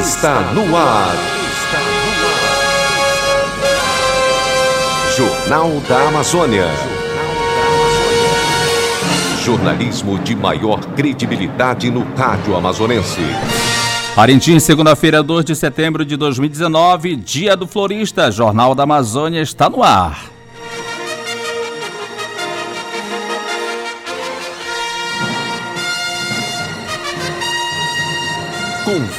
está no ar. Jornal da Amazônia. Jornalismo de maior credibilidade no rádio amazonense. Parintins, segunda-feira, 2 de setembro de 2019, Dia do Florista. Jornal da Amazônia está no ar.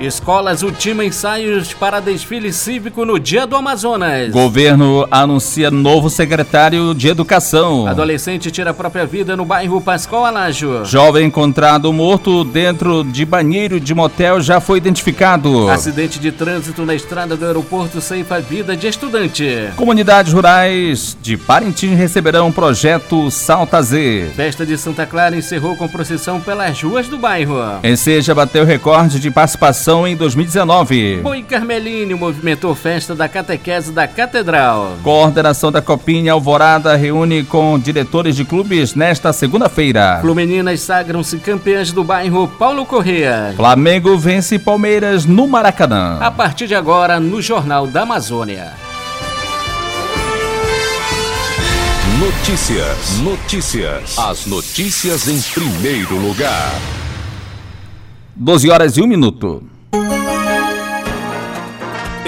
Escolas ultima ensaios para desfile cívico no Dia do Amazonas. Governo anuncia novo secretário de Educação. Adolescente tira a própria vida no bairro Pascoal Alágio. Jovem encontrado morto dentro de banheiro de motel já foi identificado. Acidente de trânsito na estrada do aeroporto ceifa a vida de estudante. Comunidades rurais de Parintins receberão o projeto Salta Z. Festa de Santa Clara encerrou com procissão pelas ruas do bairro. Enseja bateu recorde de participação em 2019. Boi Carmelino movimentou festa da catequese da Catedral. Coordenação da Copinha Alvorada reúne com diretores de clubes nesta segunda-feira. Flumeninas sagram-se campeãs do bairro Paulo Correa. Flamengo vence Palmeiras no Maracanã. A partir de agora, no Jornal da Amazônia. Notícias, notícias. As notícias em primeiro lugar. 12 horas e um minuto.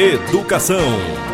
Educação.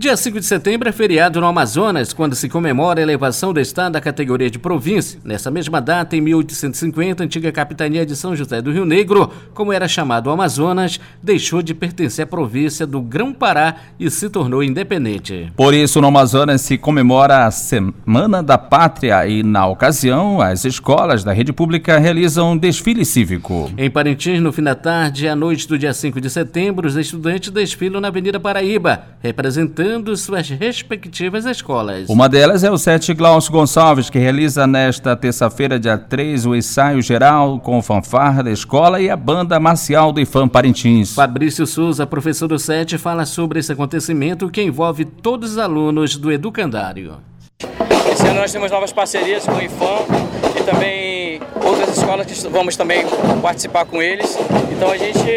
Dia 5 de setembro é feriado no Amazonas, quando se comemora a elevação do estado à categoria de província. Nessa mesma data, em 1850, a antiga capitania de São José do Rio Negro, como era chamado o Amazonas, deixou de pertencer à província do Grão-Pará e se tornou independente. Por isso, no Amazonas se comemora a Semana da Pátria e, na ocasião, as escolas da rede pública realizam um desfile cívico. Em Parintins, no fim da tarde e à noite do dia 5 de setembro, os estudantes desfilam na Avenida Paraíba, representando visitando suas respectivas escolas. Uma delas é o Sete Glaucio Gonçalves, que realiza nesta terça-feira, dia 3, o ensaio geral com fanfarra da escola e a banda marcial do IFAM Parintins. Fabrício Souza, professor do Sete, fala sobre esse acontecimento que envolve todos os alunos do educandário. Esse ano nós temos novas parcerias com o IFAM e também outras escolas que vamos também participar com eles. Então a gente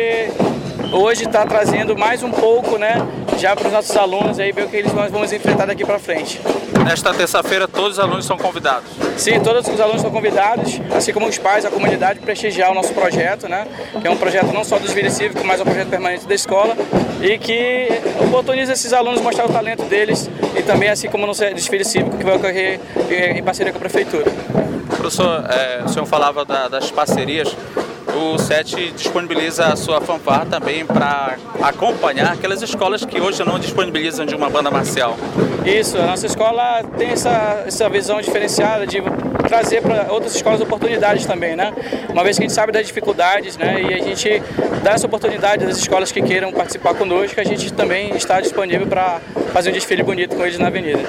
hoje está trazendo mais um pouco, né, já para os nossos alunos aí ver o que eles nós vamos enfrentar daqui para frente. Nesta terça-feira todos os alunos são convidados? Sim, todos os alunos são convidados, assim como os pais, a comunidade, prestigiar o nosso projeto, né, que é um projeto não só do desfile cívico, mas é um projeto permanente da escola e que oportuniza esses alunos mostrar o talento deles e também assim como no desfile cívico que vai ocorrer em parceria com a prefeitura. Professor, é, o senhor falava da, das parcerias o SET disponibiliza a sua fanfarra também para acompanhar aquelas escolas que hoje não disponibilizam de uma banda marcial. Isso, a nossa escola tem essa, essa visão diferenciada de trazer para outras escolas oportunidades também, né? Uma vez que a gente sabe das dificuldades, né? E a gente dá essa oportunidade das escolas que queiram participar conosco, a gente também está disponível para fazer um desfile bonito com eles na avenida.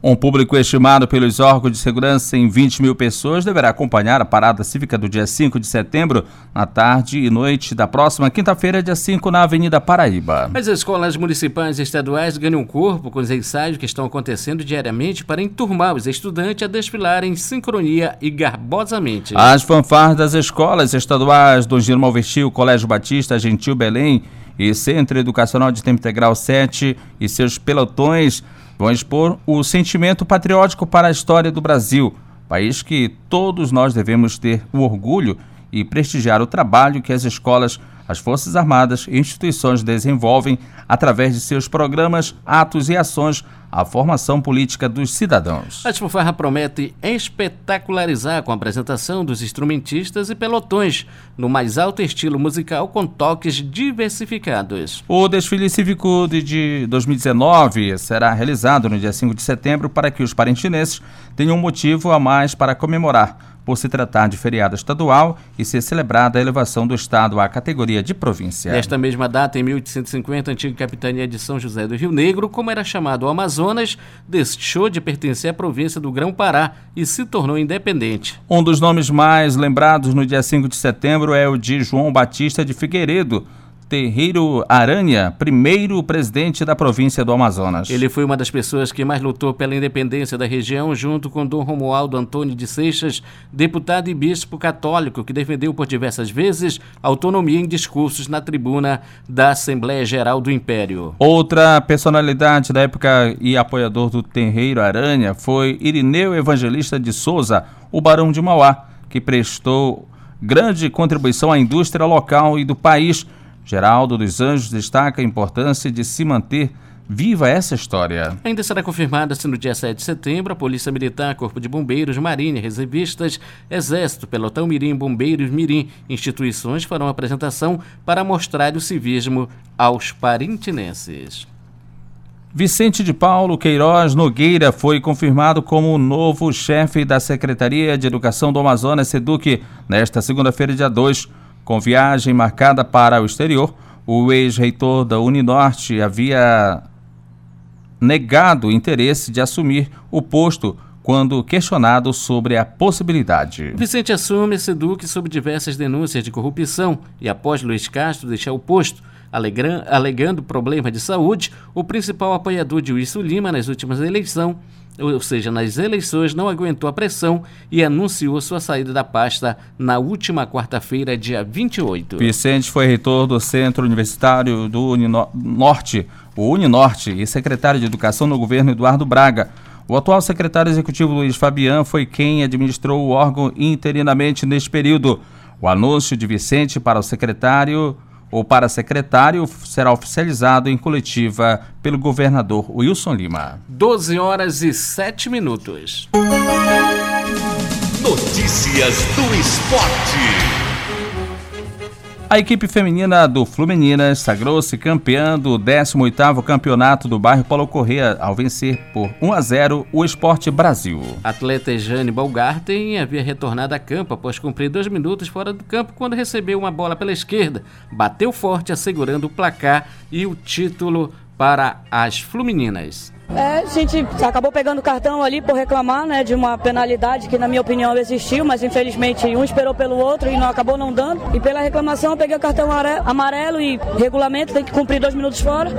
Um público estimado pelos órgãos de segurança em 20 mil pessoas deverá acompanhar a parada cívica do dia 5 de setembro, na tarde e noite da próxima quinta-feira, dia 5, na Avenida Paraíba. As escolas municipais e estaduais ganham corpo com os ensaios que estão acontecendo diariamente para enturmar os estudantes a desfilarem em sincronia e garbosamente. As fanfarras das escolas estaduais do Giro Malvestil, Colégio Batista, Gentil Belém e Centro Educacional de Tempo Integral 7 e seus pelotões vão expor o sentimento patriótico para a história do Brasil, país que todos nós devemos ter o orgulho e prestigiar o trabalho que as escolas, as Forças Armadas e instituições desenvolvem através de seus programas, atos e ações a formação política dos cidadãos. A Fanfarra promete espetacularizar com a apresentação dos instrumentistas e pelotões no mais alto estilo musical com toques diversificados. O desfile cívico de 2019 será realizado no dia 5 de setembro para que os parentinenses tenham um motivo a mais para comemorar por se tratar de feriado estadual e ser celebrada a elevação do estado à categoria de província. Nesta mesma data, em 1850, a antiga capitania de São José do Rio Negro, como era chamado o Amazonas, deixou de pertencer à província do Grão-Pará e se tornou independente. Um dos nomes mais lembrados no dia 5 de setembro é o de João Batista de Figueiredo, Terreiro Aranha, primeiro presidente da província do Amazonas. Ele foi uma das pessoas que mais lutou pela independência da região, junto com Dom Romualdo Antônio de Seixas, deputado e bispo católico, que defendeu por diversas vezes autonomia em discursos na tribuna da Assembleia Geral do Império. Outra personalidade da época e apoiador do Terreiro Aranha foi Irineu Evangelista de Souza, o Barão de Mauá, que prestou grande contribuição à indústria local e do país Geraldo dos Anjos destaca a importância de se manter viva essa história. Ainda será confirmada se no dia 7 de setembro a Polícia Militar, Corpo de Bombeiros, Marinha, Reservistas, Exército, Pelotão Mirim, Bombeiros Mirim, instituições farão apresentação para mostrar o civismo aos parintinenses. Vicente de Paulo Queiroz Nogueira foi confirmado como o novo chefe da Secretaria de Educação do Amazonas, SEDUC, nesta segunda-feira, dia 2. Com viagem marcada para o exterior, o ex-reitor da Uninorte havia negado o interesse de assumir o posto quando questionado sobre a possibilidade. Vicente assume duque sob diversas denúncias de corrupção e após Luiz Castro deixar o posto, alegando problema de saúde, o principal apoiador de Wilson Lima nas últimas eleições ou seja, nas eleições, não aguentou a pressão e anunciou sua saída da pasta na última quarta-feira, dia 28. Vicente foi reitor do Centro Universitário do Uninorte, o Uninorte, e secretário de Educação no governo Eduardo Braga. O atual secretário executivo Luiz Fabian foi quem administrou o órgão interinamente neste período. O anúncio de Vicente para o secretário ou para secretário será oficializado em coletiva pelo governador Wilson Lima. 12 horas e 7 minutos. Notícias do esporte. A equipe feminina do Fluminense sagrou-se campeã do 18º Campeonato do Bairro Paulo Corrêa ao vencer por 1 a 0 o Esporte Brasil. Atleta Jane Balgarten havia retornado a campo após cumprir dois minutos fora do campo quando recebeu uma bola pela esquerda. Bateu forte assegurando o placar e o título para as Flumininas. É, a gente acabou pegando cartão ali por reclamar né, de uma penalidade que, na minha opinião, existiu, mas infelizmente um esperou pelo outro e não acabou não dando. E pela reclamação eu peguei o cartão amarelo e regulamento, tem que cumprir dois minutos fora.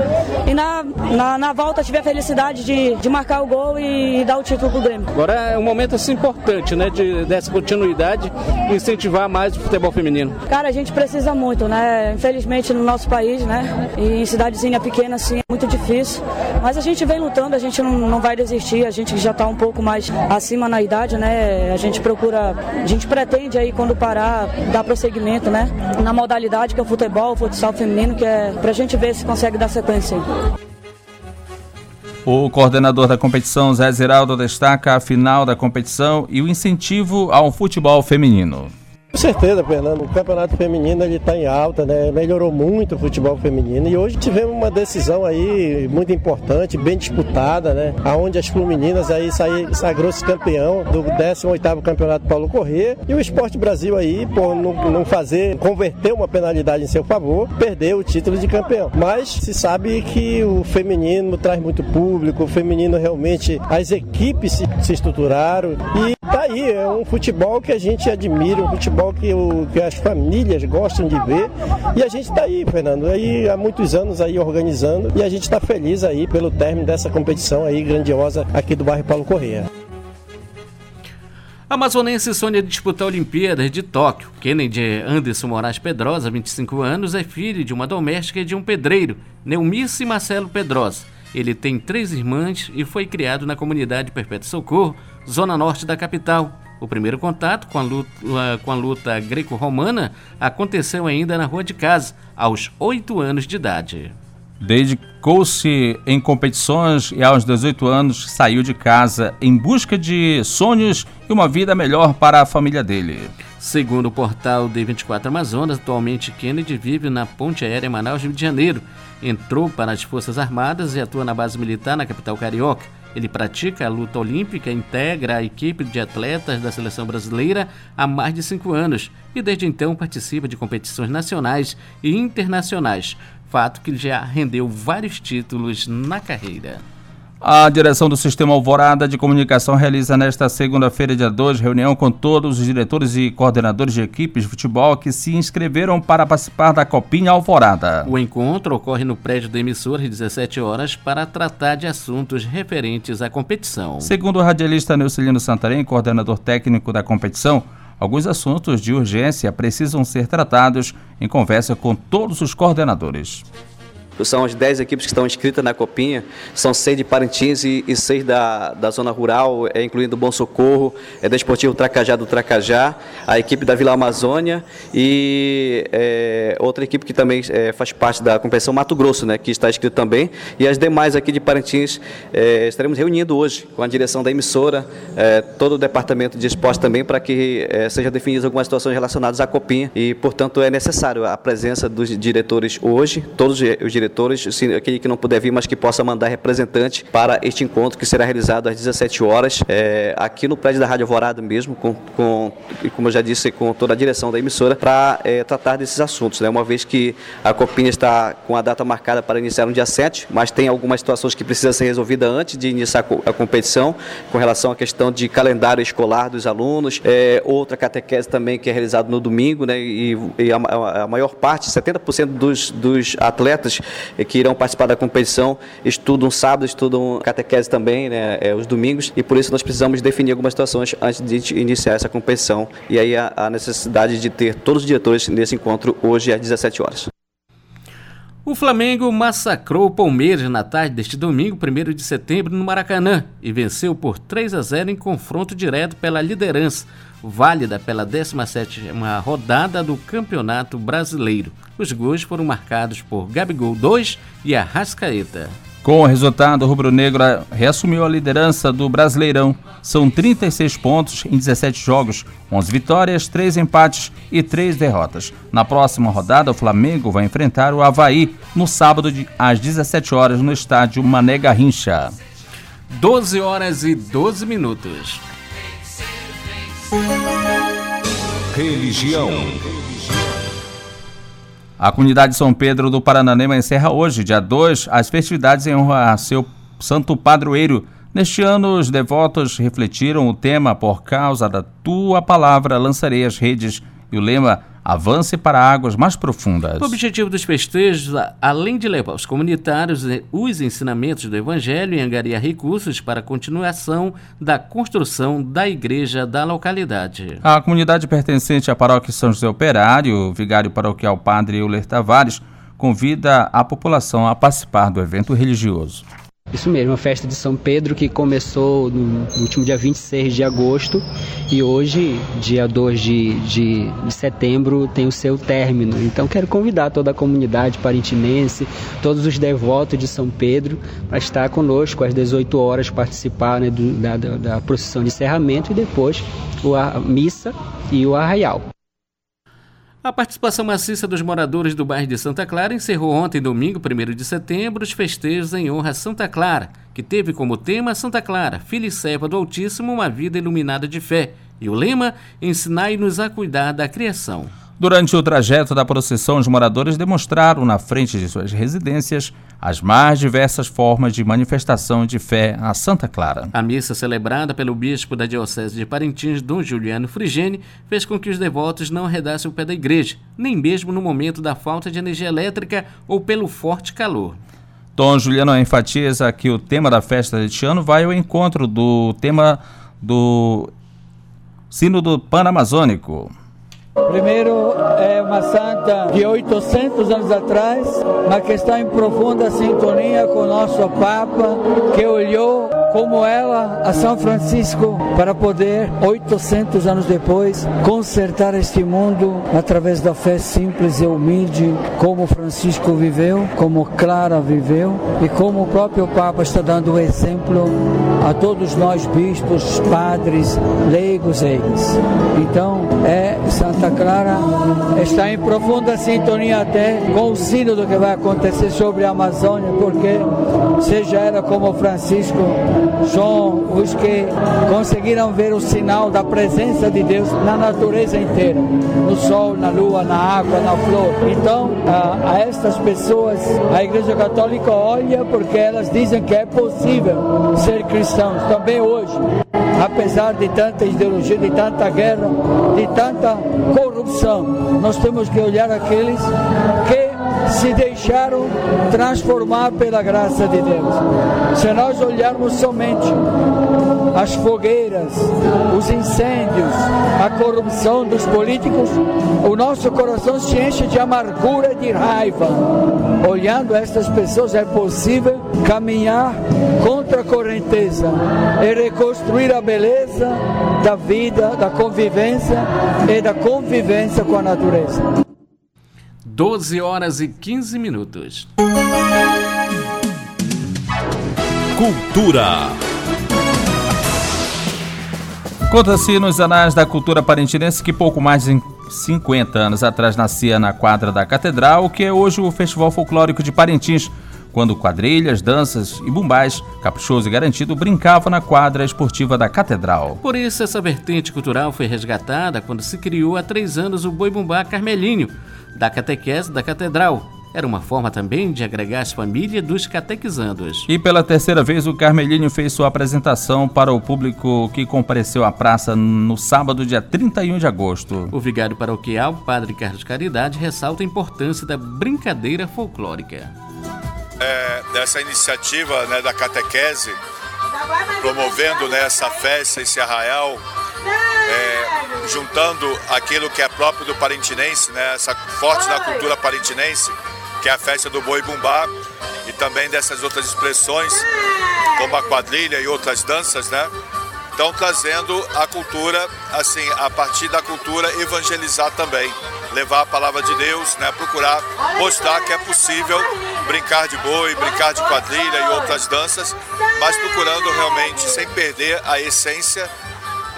E na, na, na volta tive a felicidade de, de marcar o gol e, e dar o título pro Grêmio. Agora é um momento assim importante, né, de, dessa continuidade, incentivar mais o futebol feminino. Cara, a gente precisa muito, né? Infelizmente no nosso país, né? E em cidadezinha pequena assim é muito difícil. Mas a gente vem lutando lutando, a gente não, não vai desistir, a gente já está um pouco mais acima na idade, né? A gente procura, a gente pretende aí quando parar, dar prosseguimento, né? Na modalidade que é o futebol, o futsal feminino, que é pra gente ver se consegue dar sequência. O coordenador da competição, Zé Zeraldo, destaca a final da competição e o incentivo ao futebol feminino. Com certeza, Fernando. O campeonato feminino ele está em alta, né? Melhorou muito o futebol feminino e hoje tivemos uma decisão aí muito importante, bem disputada, né? Aonde as femininas aí sagrou-se campeão do 18º Campeonato Paulo Corrêa e o Esporte Brasil aí, por não, não fazer, converter uma penalidade em seu favor, perdeu o título de campeão. Mas se sabe que o feminino traz muito público, o feminino realmente, as equipes se, se estruturaram e tá aí, é um futebol que a gente admira, um futebol futebol que, o, que as famílias gostam de ver. E a gente está aí, Fernando, aí há muitos anos aí organizando e a gente está feliz aí pelo término dessa competição aí grandiosa aqui do bairro Paulo Correia. A amazonense sonha disputar a Olimpíadas de Tóquio. Kennedy Anderson Moraes Pedrosa, 25 anos, é filho de uma doméstica e de um pedreiro, Neumice Marcelo Pedrosa. Ele tem três irmãs e foi criado na comunidade Perpétuo Socorro, zona norte da capital. O primeiro contato com a luta, com a luta greco-romana aconteceu ainda na rua de casa, aos 8 anos de idade. Dedicou-se em competições e aos 18 anos saiu de casa em busca de sonhos e uma vida melhor para a família dele. Segundo o portal D24 Amazonas, atualmente Kennedy vive na Ponte Aérea Manaus, Rio de Janeiro. Entrou para as Forças Armadas e atua na base militar na capital carioca. Ele pratica a luta olímpica, integra a equipe de atletas da seleção brasileira há mais de cinco anos e desde então participa de competições nacionais e internacionais, fato que já rendeu vários títulos na carreira. A direção do Sistema Alvorada de Comunicação realiza nesta segunda-feira, dia 2, reunião com todos os diretores e coordenadores de equipes de futebol que se inscreveram para participar da Copinha Alvorada. O encontro ocorre no prédio da emissora às 17 horas para tratar de assuntos referentes à competição. Segundo o radialista Neucilino Santarém, coordenador técnico da competição, alguns assuntos de urgência precisam ser tratados em conversa com todos os coordenadores. São as 10 equipes que estão inscritas na Copinha, são seis de Parintins e, e seis da, da zona rural, é, incluindo Bom Socorro, é da Esportivo Tracajá do Tracajá, a equipe da Vila Amazônia e é, outra equipe que também é, faz parte da competição Mato Grosso, né, que está inscrito também, e as demais aqui de Parintins é, estaremos reunindo hoje com a direção da emissora, é, todo o departamento de esporte também, para que é, seja definidas algumas situações relacionadas à Copinha. E, portanto, é necessário a presença dos diretores hoje, todos os diretores diretores, aquele que não puder vir, mas que possa mandar representante para este encontro que será realizado às 17 horas é, aqui no prédio da Rádio Alvorada mesmo, com, com, como eu já disse, com toda a direção da emissora, para é, tratar desses assuntos, né? uma vez que a Copinha está com a data marcada para iniciar no dia 7, mas tem algumas situações que precisam ser resolvidas antes de iniciar a competição, com relação à questão de calendário escolar dos alunos, é, outra catequese também que é realizada no domingo, né? e, e a, a, maior parte, 70% dos, dos atletas que irão participar da competição estudam sábado, estudam catequese também, né, é, os domingos, e por isso nós precisamos definir algumas situações antes de iniciar essa competição. E aí a, a necessidade de ter todos os diretores nesse encontro hoje às 17 horas. O Flamengo massacrou o Palmeiras na tarde deste domingo, 1 de setembro, no Maracanã e venceu por 3 a 0 em confronto direto pela liderança, válida pela 17ª rodada do Campeonato Brasileiro. Os gols foram marcados por Gabigol 2 e Arrascaeta. Com o resultado, o Rubro Negro reassumiu a liderança do Brasileirão. São 36 pontos em 17 jogos, 11 vitórias, 3 empates e 3 derrotas. Na próxima rodada, o Flamengo vai enfrentar o Havaí no sábado às 17 horas no estádio Mané Garrincha. 12 horas e 12 minutos. Religião. A comunidade São Pedro do Parananema encerra hoje, dia 2, as festividades em honra a seu santo padroeiro. Neste ano, os devotos refletiram o tema Por causa da tua palavra lançarei as redes e o lema avance para águas mais profundas. O objetivo dos festejos, além de levar os comunitários os ensinamentos do Evangelho e angariar recursos para a continuação da construção da igreja da localidade. A comunidade pertencente à paróquia São José Operário, o vigário paroquial Padre Euler Tavares, convida a população a participar do evento religioso. Isso mesmo, a festa de São Pedro que começou no, último dia 26 de agosto e hoje, dia 2 de, de, de, setembro, tem o seu término. Então quero convidar toda a comunidade parintinense, todos os devotos de São Pedro, para estar conosco às 18 horas, participar né, do, da, da, procissão de encerramento e depois a missa e o arraial. A participação maciça dos moradores do bairro de Santa Clara encerrou ontem, domingo, 1 de setembro, os festejos em honra a Santa Clara, que teve como tema Santa Clara, filha e serva do Altíssimo, uma vida iluminada de fé. E o lema: Ensinai-nos a cuidar da criação. Durante o trajeto da procissão, os moradores demonstraram na frente de suas residências as mais diversas formas de manifestação de fé a Santa Clara. A missa celebrada pelo bispo da Diocese de Parintins, Dom Juliano Frigene, fez com que os devotos não arredassem o pé da igreja, nem mesmo no momento da falta de energia elétrica ou pelo forte calor. Dom Juliano enfatiza que o tema da festa deste ano vai ao encontro do tema do Sínodo Panamazônico. Primeiro, é uma santa de 800 anos atrás, mas que está em profunda sintonia com o nosso Papa, que olhou como ela a São Francisco para poder, 800 anos depois, consertar este mundo através da fé simples e humilde, como Francisco viveu, como Clara viveu e como o próprio Papa está dando o exemplo a todos nós bispos, padres, leigos, eles. Então, é Santa Clara está em profunda sintonia até com o sínodo que vai acontecer sobre a Amazônia, porque seja era como Francisco, João, os que conseguiram ver o sinal da presença de Deus na natureza inteira, no sol, na lua, na água, na flor. Então, a, a estas pessoas, a Igreja Católica olha porque elas dizem que é possível ser cristãos também hoje apesar de tanta ideologia, de tanta guerra, de tanta corrupção, nós temos que olhar aqueles que se deixaram transformar pela graça de Deus. Se nós olharmos somente as fogueiras, os incêndios, a corrupção dos políticos, o nosso coração se enche de amargura e de raiva. Olhando estas pessoas, é possível caminhar contra a correnteza e reconstruir a beleza da vida, da convivência e da convivência com a natureza. 12 horas e 15 minutos. Cultura. Conta-se nos anais da cultura parentinense que pouco mais de 50 anos atrás nascia na quadra da Catedral, que é hoje o Festival Folclórico de Parintins, quando quadrilhas, danças e bumbais, caprichoso e garantido, brincavam na quadra esportiva da Catedral. Por isso, essa vertente cultural foi resgatada quando se criou há três anos o Boi Bumbá Carmelinho, da catequese da Catedral, era uma forma também de agregar as famílias dos catequizandos. E pela terceira vez, o Carmelinho fez sua apresentação para o público que compareceu à praça no sábado, dia 31 de agosto. O vigário paroquial, Padre Carlos Caridade, ressalta a importância da brincadeira folclórica. É, dessa iniciativa né, da catequese, promovendo né, essa festa, esse arraial, é, juntando aquilo que é próprio do parintinense, né, essa forte da cultura parintinense, que é a festa do boi bumbá, e também dessas outras expressões, como a quadrilha e outras danças, né? Estão trazendo a cultura, assim, a partir da cultura, evangelizar também. Levar a palavra de Deus, né? Procurar mostrar que é possível brincar de boi, brincar de quadrilha e outras danças, mas procurando realmente, sem perder a essência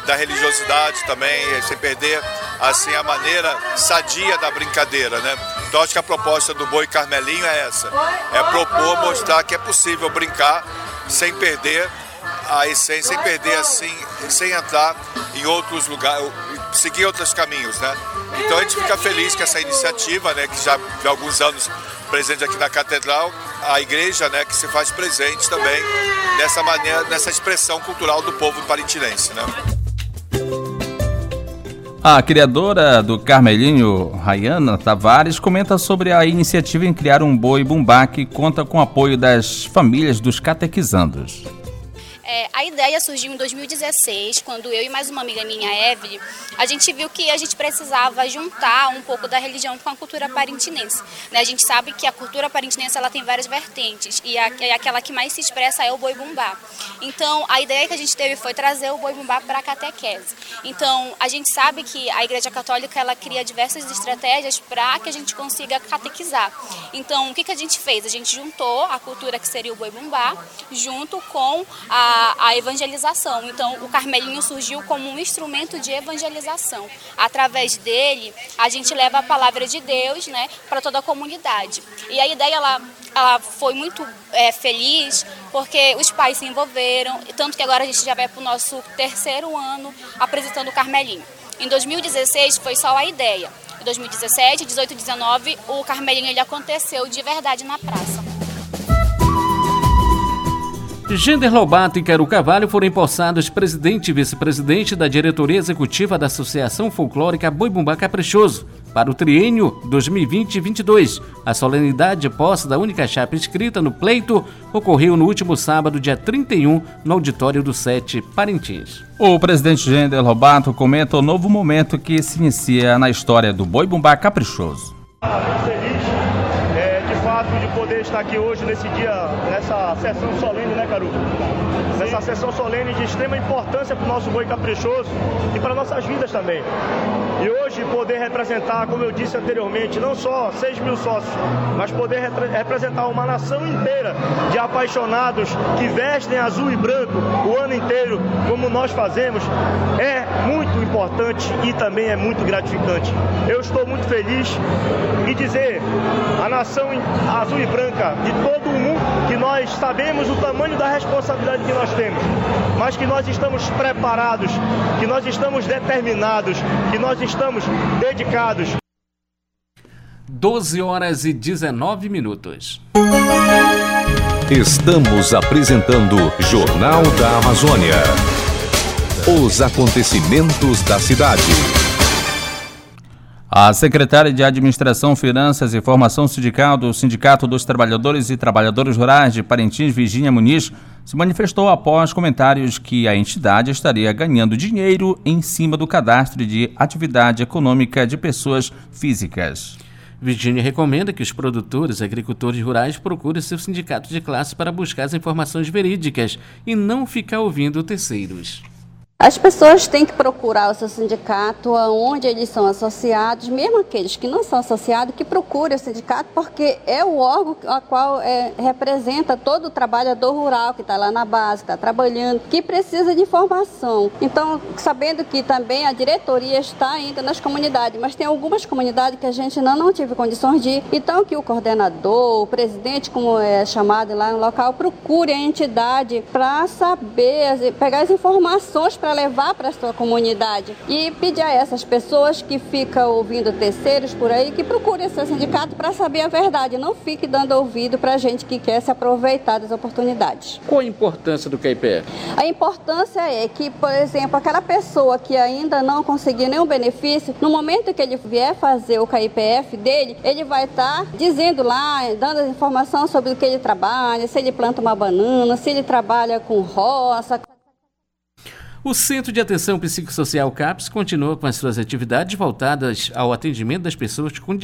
da religiosidade também, sem perder assim a maneira sadia da brincadeira, né? Então acho que a proposta do Boi Carmelinho é essa, é propor, mostrar que é possível brincar sem perder a essência, sem perder assim, sem entrar em outros lugares, seguir outros caminhos, né? Então a gente fica feliz que essa iniciativa, né, que já há alguns anos presente aqui na catedral, a igreja, né, que se faz presente também nessa maneira, nessa expressão cultural do povo parintinense, né? A criadora do Carmelinho, Rayana Tavares, comenta sobre a iniciativa em criar um boi bumbá que conta com o apoio das famílias dos catequizandos. É, a ideia surgiu em 2016, quando eu e mais uma amiga minha, Evelyn, a gente viu que a gente precisava juntar um pouco da religião com a cultura parintinense. Né? A gente sabe que a cultura parintinense ela tem várias vertentes e a, aquela que mais se expressa é o boi bumbá. Então, a ideia que a gente teve foi trazer o boi bumbá para a catequese. Então, a gente sabe que a Igreja Católica ela cria diversas estratégias para que a gente consiga catequizar. Então, o que, que a gente fez? A gente juntou a cultura que seria o boi bumbá junto com a a, evangelização. Então, o Carmelinho surgiu como um instrumento de evangelização. Através dele, a gente leva a palavra de Deus né, para toda a comunidade. E a ideia ela, ela foi muito é, feliz porque os pais se envolveram, tanto que agora a gente já vai para o nosso terceiro ano apresentando o Carmelinho. Em 2016 foi só a ideia. Em 2017, 18 e 19, o Carmelinho ele aconteceu de verdade na praça. Gender Lobato e Quero Cavalho foram empossados presidente e vice-presidente da diretoria executiva da Associação Folclórica Boi Bumbá Caprichoso para o triênio 2020-22. A solenidade de posse da única chapa inscrita no pleito ocorreu no último sábado, dia 31, no auditório do Sete Parintins. O presidente Gender Lobato comenta o novo momento que se inicia na história do Boi Bumbá Caprichoso estar aqui hoje nesse dia, nessa sessão solene, né, Caru? Nessa essa sessão solene de extrema importância para o nosso boi caprichoso e para nossas vidas também. E hoje poder representar, como eu disse anteriormente, não só 6 mil sócios, mas poder representar uma nação inteira de apaixonados que vestem azul e branco o ano inteiro, como nós fazemos, é muito importante e também é muito gratificante. Eu estou muito feliz e dizer à nação azul e branca de todo o mundo que nós sabemos o tamanho da responsabilidade que nós temos, mas que nós estamos preparados, que nós estamos determinados, que nós estamos dedicados. 12 horas e 19 minutos. Estamos apresentando Jornal da Amazônia. Os acontecimentos da cidade. A secretária de Administração, Finanças e Formação Sindical do Sindicato dos Trabalhadores e Trabalhadoras Rurais de Parintins, Virginia Muniz, se manifestou após comentários que a entidade estaria ganhando dinheiro em cima do cadastro de atividade econômica de pessoas físicas. Virginia recomenda que os produtores e agricultores rurais procurem seu sindicato de classe para buscar as informações verídicas e não ficar ouvindo terceiros. As pessoas têm que procurar o seu sindicato onde eles são associados, mesmo aqueles que não são associados, que procurem o sindicato, porque é o órgão a qual é, representa todo o trabalhador rural que está lá na base, está trabalhando, que precisa de informação. Então, sabendo que também a diretoria está ainda nas comunidades, mas tem algumas comunidades que a gente ainda não tive condições de ir, então que o coordenador, o presidente, como é chamado lá no local, procure a entidade para saber, pegar as informações para para levar para a sua comunidade. E pedir a essas pessoas que ficam ouvindo terceiros por aí que procurem seu sindicato para saber a verdade. Não fique dando ouvido para gente que quer se aproveitar das oportunidades. Qual a importância do KIPF? A importância é que, por exemplo, aquela pessoa que ainda não conseguiu nenhum benefício, no momento que ele vier fazer o KIPF dele, ele vai estar tá dizendo lá, dando informação sobre o que ele trabalha, se ele planta uma banana, se ele trabalha com roça, o Centro de Atenção Psicossocial CAPS continua com as suas atividades voltadas ao atendimento das pessoas com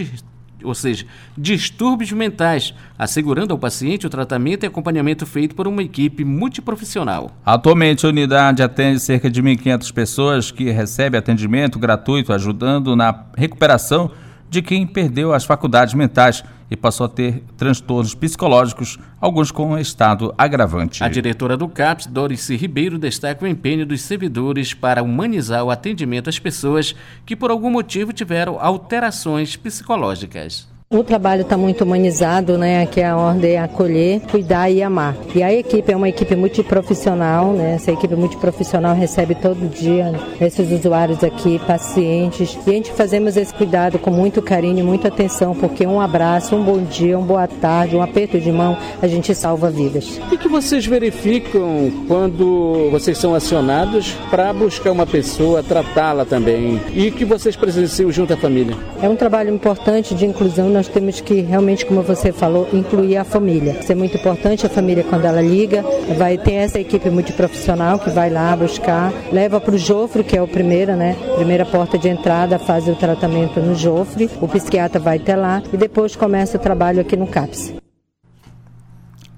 ou seja, distúrbios mentais, assegurando ao paciente o tratamento e acompanhamento feito por uma equipe multiprofissional. Atualmente, a unidade atende cerca de 1.500 pessoas que recebem atendimento gratuito, ajudando na recuperação de quem perdeu as faculdades mentais e passou a ter transtornos psicológicos, alguns com estado agravante. A diretora do CAPS, Dorice Ribeiro, destaca o empenho dos servidores para humanizar o atendimento às pessoas que por algum motivo tiveram alterações psicológicas. O trabalho está muito humanizado, né? Que a ordem é acolher, cuidar e amar. E a equipe é uma equipe multiprofissional, né? Essa equipe multiprofissional recebe todo dia esses usuários aqui, pacientes. E a gente fazemos esse cuidado com muito carinho, muita atenção, porque um abraço, um bom dia, uma boa tarde, um aperto de mão, a gente salva vidas. O que vocês verificam quando vocês são acionados para buscar uma pessoa, tratá-la também? E que vocês presenciam junto à família? É um trabalho importante de inclusão nós temos que realmente, como você falou, incluir a família. Isso é muito importante, a família quando ela liga, vai ter essa equipe multiprofissional que vai lá buscar, leva para o Jofre, que é o primeiro, né? Primeira porta de entrada, faz o tratamento no Jofre, o psiquiatra vai até lá e depois começa o trabalho aqui no CAPS.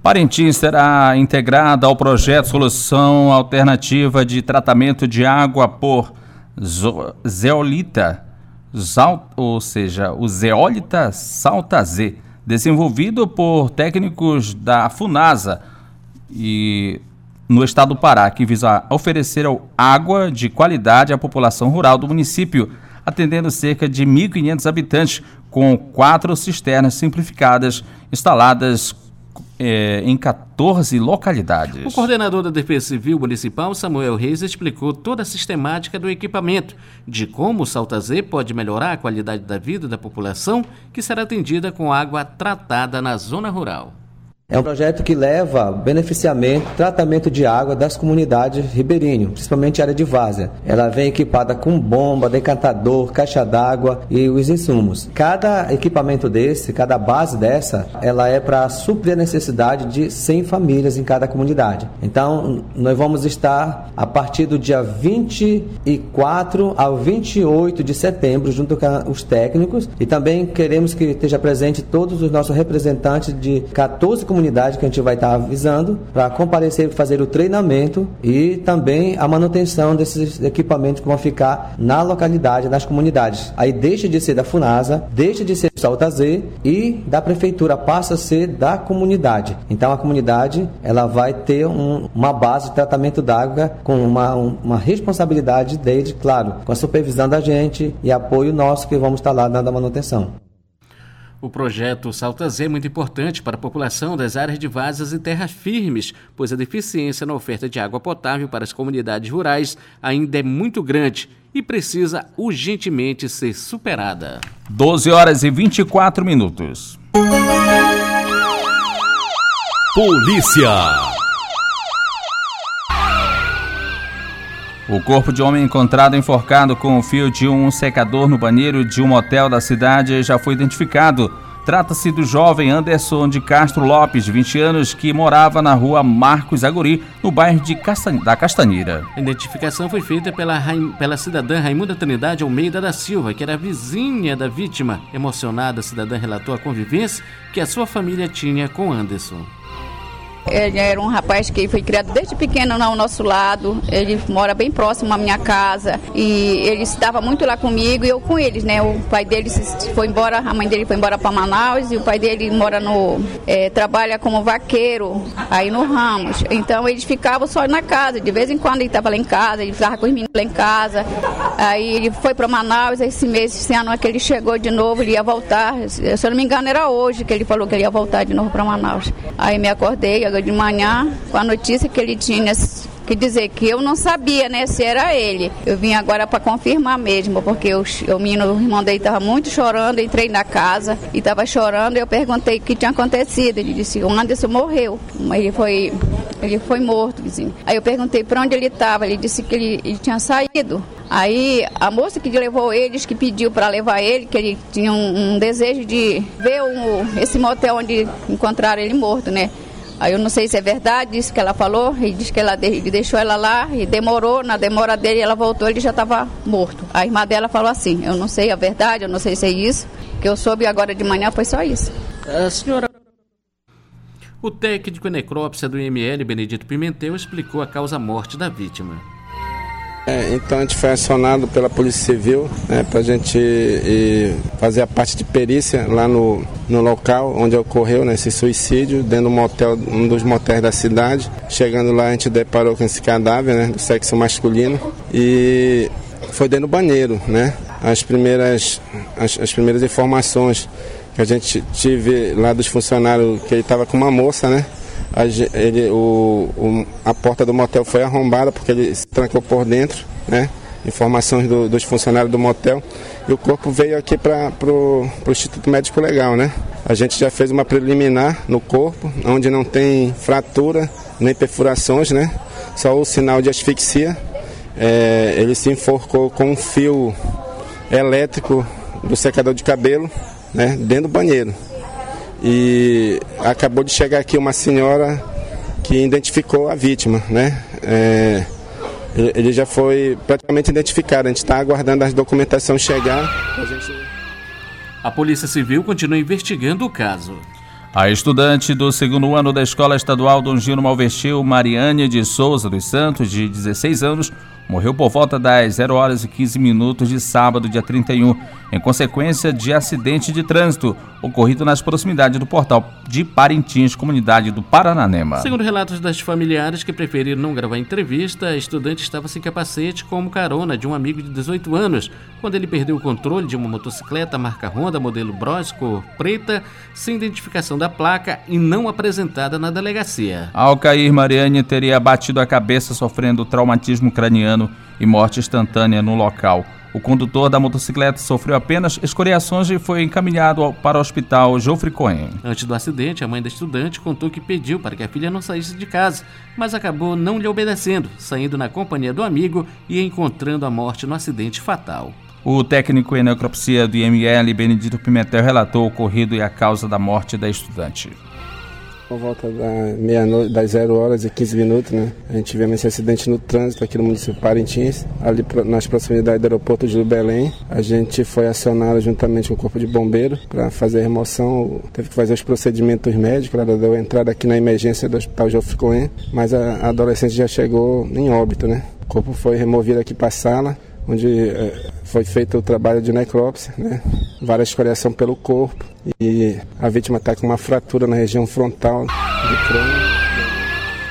Parintins será integrada ao projeto Solução Alternativa de Tratamento de Água por Zeolita ou seja, o zeólita Z, desenvolvido por técnicos da FUNASA e no estado do Pará, que visa oferecer água de qualidade à população rural do município, atendendo cerca de 1.500 habitantes, com quatro cisternas simplificadas instaladas é, em 14 localidades. O coordenador da Defesa Civil Municipal, Samuel Reis, explicou toda a sistemática do equipamento, de como o Salta Z pode melhorar a qualidade da vida da população que será atendida com água tratada na zona rural. É um projeto que leva beneficiamento, tratamento de água das comunidades ribeirinhas, principalmente a área de várzea. Ela vem equipada com bomba, decantador, caixa d'água e os insumos. Cada equipamento desse, cada base dessa, ela é para suprir a necessidade de 100 famílias em cada comunidade. Então, nós vamos estar a partir do dia 24 ao 28 de setembro junto com os técnicos e também queremos que esteja presente todos os nossos representantes de 14 comunidades comunidade que a gente vai estar avisando para comparecer fazer o treinamento e também a manutenção desses equipamentos que vão ficar na localidade, nas comunidades. Aí deixa de ser da FUNASA, deixa de ser do Salta Z e da prefeitura passa a ser da comunidade. Então a comunidade ela vai ter um, uma base de tratamento d'água com uma, uma responsabilidade desde, claro, com a supervisão da gente e apoio nosso que vamos estar lá dando a manutenção. O projeto Salta Z é muito importante para a população das áreas de vazas e terras firmes, pois a deficiência na oferta de água potável para as comunidades rurais ainda é muito grande e precisa urgentemente ser superada. 12 horas e 24 minutos. Polícia. O corpo de homem encontrado enforcado com o fio de um secador no banheiro de um motel da cidade já foi identificado. Trata-se do jovem Anderson de Castro Lopes, de 20 anos, que morava na rua Marcos Aguri, no bairro de Castan... da Castanheira. A identificação foi feita pela, pela cidadã Raimunda Trindade Almeida da Silva, que era vizinha da vítima. Emocionada, a cidadã relatou a convivência que a sua família tinha com Anderson. Ele era um rapaz que foi criado desde pequeno ao nosso lado. Ele mora bem próximo à minha casa e ele estava muito lá comigo e eu com eles, né? O pai dele foi embora, a mãe dele foi embora para Manaus e o pai dele mora no é, trabalha como vaqueiro aí no Ramos. Então eles ficavam só na casa. De vez em quando ele estava lá em casa, ele ficava com os meninos lá em casa. Aí ele foi para Manaus esse mês, esse ano é que ele chegou de novo, ele ia voltar. Se eu não me engano era hoje que ele falou que ele ia voltar de novo para Manaus. Aí me acordei de manhã com a notícia que ele tinha que dizer que eu não sabia, né, se era ele. Eu vim agora para confirmar mesmo, porque o, o menino, o irmão dele estava muito chorando, entrei na casa e estava chorando, eu perguntei o que tinha acontecido. Ele disse, o Anderson morreu, ele foi, ele foi morto, vizinho. Aí eu perguntei para onde ele estava, ele disse que ele, ele tinha saído. Aí a moça que levou eles, que pediu para levar ele, que ele tinha um, um desejo de ver um, esse motel onde encontraram ele morto, né? Aí eu não sei se é verdade isso que ela falou, e diz que ela ele deixou ela lá e demorou, na demora dele ela voltou, ele já estava morto. A irmã dela falou assim, eu não sei a verdade, eu não sei se é isso, que eu soube agora de manhã foi só isso. A senhora o técnico em necrópsia do IML, Benedito Pimentel, explicou a causa-morte da vítima. É, então a gente foi acionado pela Polícia Civil né, para a gente fazer a parte de perícia lá no, no local onde ocorreu né, esse suicídio, dentro do motel, um dos motéis da cidade. Chegando lá a gente deparou com esse cadáver né, do sexo masculino e foi dentro do banheiro. Né? As, primeiras, as, as primeiras informações que a gente tive lá dos funcionários que ele estava com uma moça, né? A, ele, o, o, a porta do motel foi arrombada porque ele se trancou por dentro, né? Informações do, dos funcionários do motel. E o corpo veio aqui para o Instituto Médico Legal, né? A gente já fez uma preliminar no corpo, onde não tem fratura nem perfurações, né? Só o sinal de asfixia. É, ele se enforcou com um fio elétrico do secador de cabelo, né? Dentro do banheiro. E acabou de chegar aqui uma senhora que identificou a vítima, né? É, ele já foi praticamente identificado, a gente está aguardando a documentação chegar. A, gente... a Polícia Civil continua investigando o caso. A estudante do segundo ano da Escola Estadual Dom Gino Malvestil, Mariane de Souza dos Santos, de 16 anos, morreu por volta das 0 horas e 15 minutos de sábado, dia 31, em consequência de acidente de trânsito ocorrido nas proximidades do portal de Parintins, comunidade do Parananema. Segundo relatos das familiares que preferiram não gravar entrevista, a estudante estava sem capacete como carona de um amigo de 18 anos, quando ele perdeu o controle de uma motocicleta marca Honda modelo Bros cor preta, sem identificação da placa e não apresentada na delegacia. Ao cair, Mariane teria batido a cabeça sofrendo traumatismo craniano e morte instantânea no local. O condutor da motocicleta sofreu apenas escoriações e foi encaminhado para o hospital Jofre Cohen. Antes do acidente, a mãe da estudante contou que pediu para que a filha não saísse de casa, mas acabou não lhe obedecendo, saindo na companhia do amigo e encontrando a morte no acidente fatal. O técnico em necropsia do IML, Benedito Pimentel, relatou o ocorrido e a causa da morte da estudante. Por volta da meia-noite, das 0 horas e 15 minutos, né? A gente tivemos esse acidente no trânsito aqui no município de Parintins, ali nas proximidades do aeroporto de Belém. A gente foi acionado juntamente com o Corpo de Bombeiro para fazer a remoção. Teve que fazer os procedimentos médicos, ela deu entrada aqui na emergência do Hospital Cohen, mas a, a adolescente já chegou em óbito, né? O corpo foi removido aqui para a sala onde é, foi feito o trabalho de necrópsia, né? várias escoriação pelo corpo e a vítima está com uma fratura na região frontal do crânio.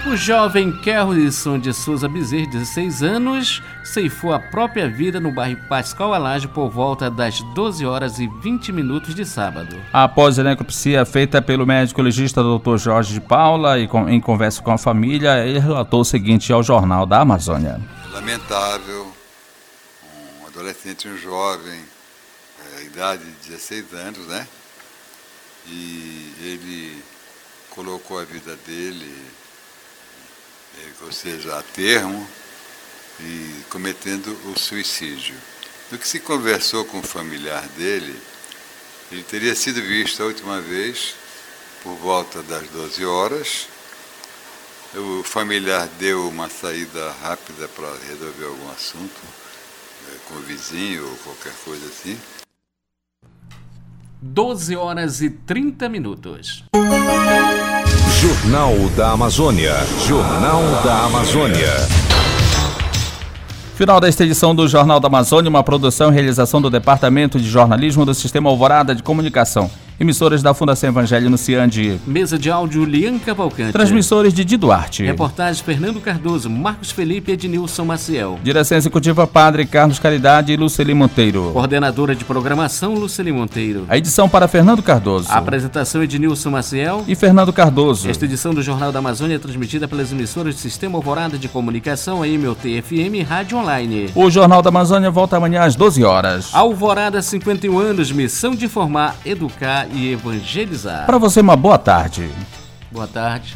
O jovem Kerrison de Souza Bezerra, de 16 anos, ceifou a própria vida no bairro Pascal Alage por volta das 12 horas e 20 minutos de sábado. Após a necropsia feita pelo médico legista Dr. Jorge de Paula e com, em conversa com a família, ele relatou o seguinte ao Jornal da Amazônia. Lamentável, adolescente, um jovem, é, idade de 16 anos, né? E ele colocou a vida dele ou seja, a termo, e cometendo o suicídio. No que se conversou com o familiar dele, ele teria sido visto a última vez por volta das 12 horas. O familiar deu uma saída rápida para resolver algum assunto com o vizinho ou qualquer coisa assim. 12 horas e 30 minutos. Jornal da Amazônia. Jornal da Amazônia. Final desta edição do Jornal da Amazônia, uma produção e realização do Departamento de Jornalismo do Sistema Alvorada de Comunicação. Emissoras da Fundação Evangelho no Ciande. Mesa de áudio Lian Cavalcante. Transmissores de Duarte. Reportagens Fernando Cardoso, Marcos Felipe e Ednilson Maciel. Direção Executiva Padre Carlos Caridade e Luceli Monteiro. Coordenadora de Programação Luceli Monteiro. A edição para Fernando Cardoso. A apresentação Ednilson Maciel e Fernando Cardoso. Esta edição do Jornal da Amazônia é transmitida pelas emissoras do Sistema Alvorada de Comunicação, a MOT FM e Rádio Online. O Jornal da Amazônia volta amanhã às 12 horas. Alvorada 51 anos, missão de informar, educar e evangelizar. Para você, uma boa tarde. Boa tarde.